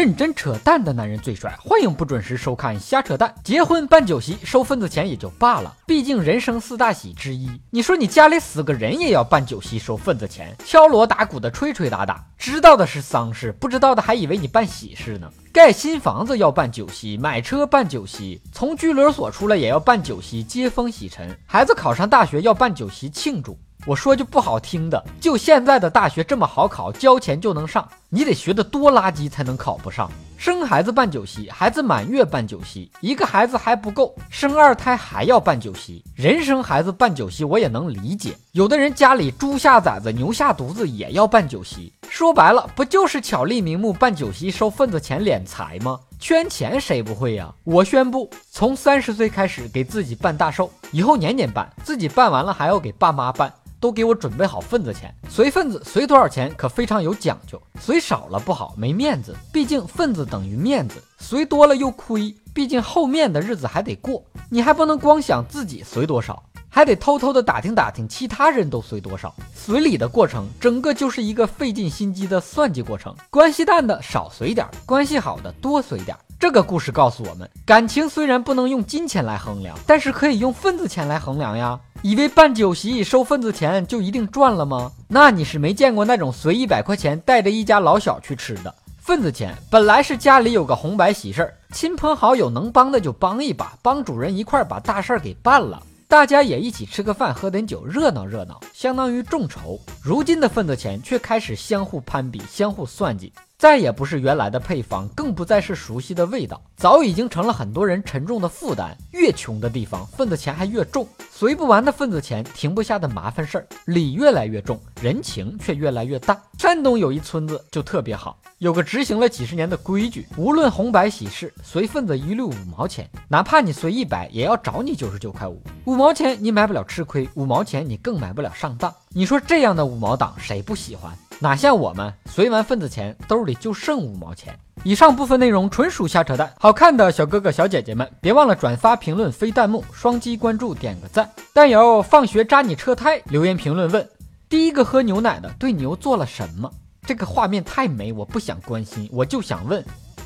认真扯淡的男人最帅，欢迎不准时收看瞎扯淡。结婚办酒席收份子钱也就罢了，毕竟人生四大喜之一。你说你家里死个人也要办酒席收份子钱，敲锣打鼓的吹吹打打，知道的是丧事，不知道的还以为你办喜事呢。盖新房子要办酒席，买车办酒席，从拘留所出来也要办酒席接风洗尘。孩子考上大学要办酒席庆祝。我说句不好听的，就现在的大学这么好考，交钱就能上，你得学得多垃圾才能考不上。生孩子办酒席，孩子满月办酒席，一个孩子还不够，生二胎还要办酒席。人生孩子办酒席我也能理解，有的人家里猪下崽子，牛下犊子也要办酒席。说白了，不就是巧立名目办酒席收份子钱敛财吗？圈钱谁不会呀？我宣布，从三十岁开始给自己办大寿，以后年年办，自己办完了还要给爸妈办。都给我准备好份子钱，随份子随多少钱可非常有讲究，随少了不好，没面子。毕竟份子等于面子，随多了又亏。毕竟后面的日子还得过，你还不能光想自己随多少，还得偷偷的打听打听其他人都随多少。随礼的过程，整个就是一个费尽心机的算计过程。关系淡的少随点，关系好的多随点。这个故事告诉我们，感情虽然不能用金钱来衡量，但是可以用份子钱来衡量呀。以为办酒席收份子钱就一定赚了吗？那你是没见过那种随一百块钱带着一家老小去吃的。份子钱本来是家里有个红白喜事儿，亲朋好友能帮的就帮一把，帮主人一块把大事儿给办了，大家也一起吃个饭，喝点酒，热闹热闹，相当于众筹。如今的份子钱却开始相互攀比，相互算计。再也不是原来的配方，更不再是熟悉的味道，早已经成了很多人沉重的负担。越穷的地方，份子钱还越重，随不完的份子钱，停不下的麻烦事儿，礼越来越重，人情却越来越淡。山东有一村子就特别好，有个执行了几十年的规矩，无论红白喜事，随份子一律五毛钱，哪怕你随一百，也要找你九十九块五。五毛钱你买不了吃亏，五毛钱你更买不了上当。你说这样的五毛党谁不喜欢？哪像我们随完份子钱，兜里就剩五毛钱。以上部分内容纯属瞎扯淡。好看的小哥哥小姐姐们，别忘了转发、评论、飞弹幕、双击关注、点个赞。但有放学扎你车胎留言评论问：第一个喝牛奶的对牛做了什么？这个画面太美，我不想关心，我就想问。